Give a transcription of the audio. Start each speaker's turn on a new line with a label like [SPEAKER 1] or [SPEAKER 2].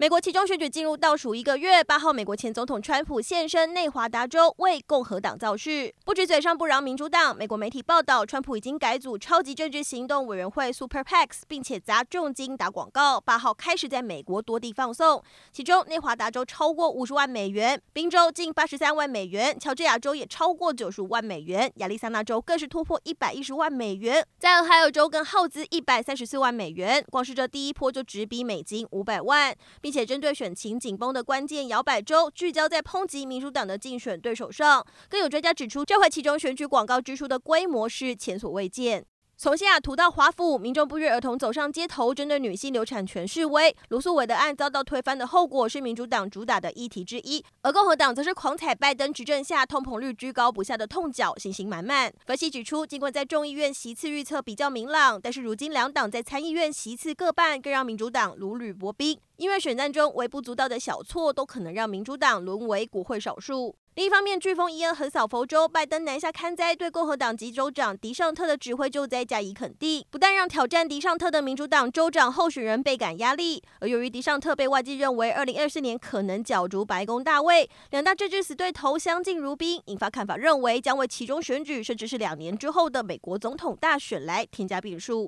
[SPEAKER 1] 美国期中选举进入倒数一个月，八号，美国前总统川普现身内华达州为共和党造势，不止嘴上不饶民主党。美国媒体报道，川普已经改组超级政治行动委员会 （Super PACs），并且砸重金打广告。八号开始在美国多地放送，其中内华达州超过五十万美元，宾州近八十三万美元，乔治亚州也超过九十五万美元，亚利桑那州更是突破一百一十万美元，在俄亥俄州更耗资一百三十四万美元。光是这第一波就直逼美金五百万。并且针对选情紧绷的关键摇摆州，聚焦在抨击民主党的竞选对手上。更有专家指出，这回其中选举广告支出的规模是前所未见。从西雅图到华府，民众不约而同走上街头，针对女性流产权示威。罗诉韦德案遭到推翻的后果是民主党主打的议题之一，而共和党则是狂踩拜登执政下通膨率居高不下的痛脚，信心满满。分析指出，尽管在众议院席次预测比较明朗，但是如今两党在参议院席次各半，更让民主党如履薄冰。因为选战中微不足道的小错，都可能让民主党沦为国会少数。另一方面，飓风伊恩横扫佛州，拜登南下看灾，对共和党籍州长迪尚特的指挥救灾加以肯定，不但让挑战迪尚特的民主党州长候选人倍感压力。而由于迪尚特被外界认为二零二四年可能角逐白宫大位，两大政治死对头相敬如宾，引发看法认为将为其中选举甚至是两年之后的美国总统大选来添加变数。